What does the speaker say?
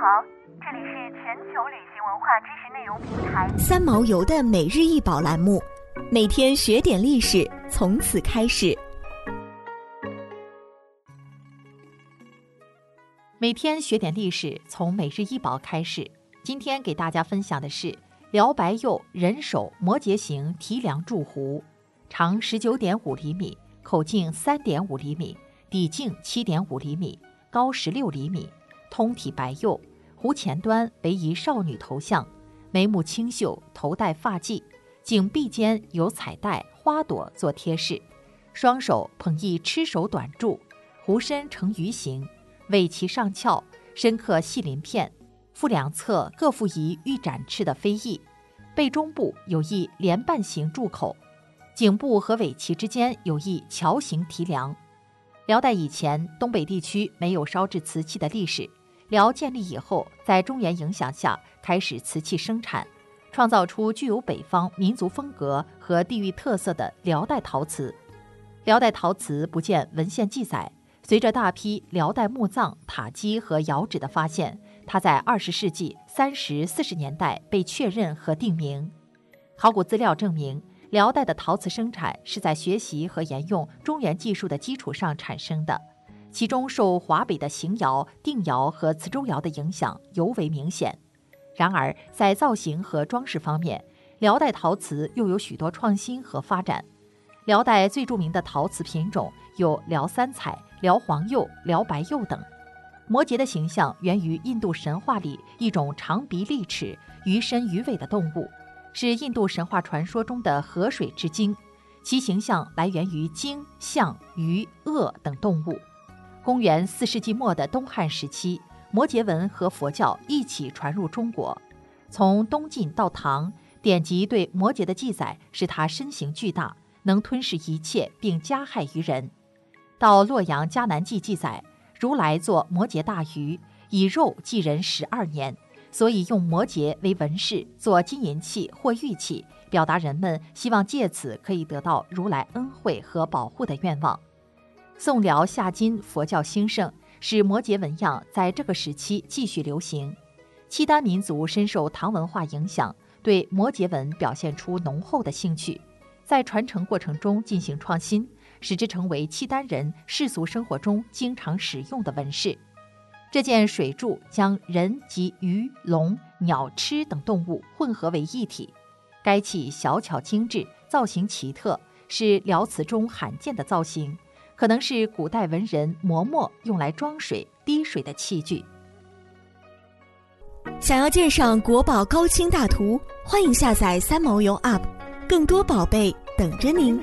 好，这里是全球旅行文化知识内容平台三毛游的每日一宝栏目，每天学点历史，从此开始。每天学点历史，从每日一宝开始。今天给大家分享的是辽白釉人手摩羯形提梁柱壶，长十九点五厘米，口径三点五厘米，底径七点五厘米，高十六厘米。通体白釉，壶前端为一少女头像，眉目清秀，头戴发髻，颈壁间有彩带、花朵做贴饰，双手捧一螭手短柱，壶身呈鱼形，尾鳍上翘，深刻细鳞片，腹两侧各附一玉展翅的飞翼，背中部有一莲瓣形柱口，颈部和尾鳍之间有一桥形提梁。辽代以前，东北地区没有烧制瓷器的历史。辽建立以后，在中原影响下，开始瓷器生产，创造出具有北方民族风格和地域特色的辽代陶瓷。辽代陶瓷不见文献记载，随着大批辽代墓葬、塔基和窑址的发现，它在二十世纪三十四十年代被确认和定名。考古资料证明，辽代的陶瓷生产是在学习和沿用中原技术的基础上产生的。其中受华北的邢窑、定窑和磁州窑的影响尤为明显。然而，在造型和装饰方面，辽代陶瓷又有许多创新和发展。辽代最著名的陶瓷品种有辽三彩、辽黄釉、辽白釉等。摩羯的形象源于印度神话里一种长鼻利齿、鱼身鱼尾的动物，是印度神话传说中的河水之精，其形象来源于鲸、象、鱼、鳄等动物。公元四世纪末的东汉时期，摩羯文和佛教一起传入中国。从东晋到唐，典籍对摩羯的记载是他身形巨大，能吞噬一切并加害于人。到洛阳迦南记记载，如来作摩羯大鱼，以肉祭人十二年，所以用摩羯为纹饰，做金银器或玉器，表达人们希望借此可以得到如来恩惠和保护的愿望。宋辽夏金佛教兴盛，使摩羯纹样在这个时期继续流行。契丹民族深受唐文化影响，对摩羯纹表现出浓厚的兴趣，在传承过程中进行创新，使之成为契丹人世俗生活中经常使用的纹饰。这件水柱将人及鱼、龙、鸟、螭等动物混合为一体，该器小巧精致，造型奇特，是辽瓷中罕见的造型。可能是古代文人磨墨用来装水滴水的器具。想要鉴赏国宝高清大图，欢迎下载三毛游 App，更多宝贝等着您。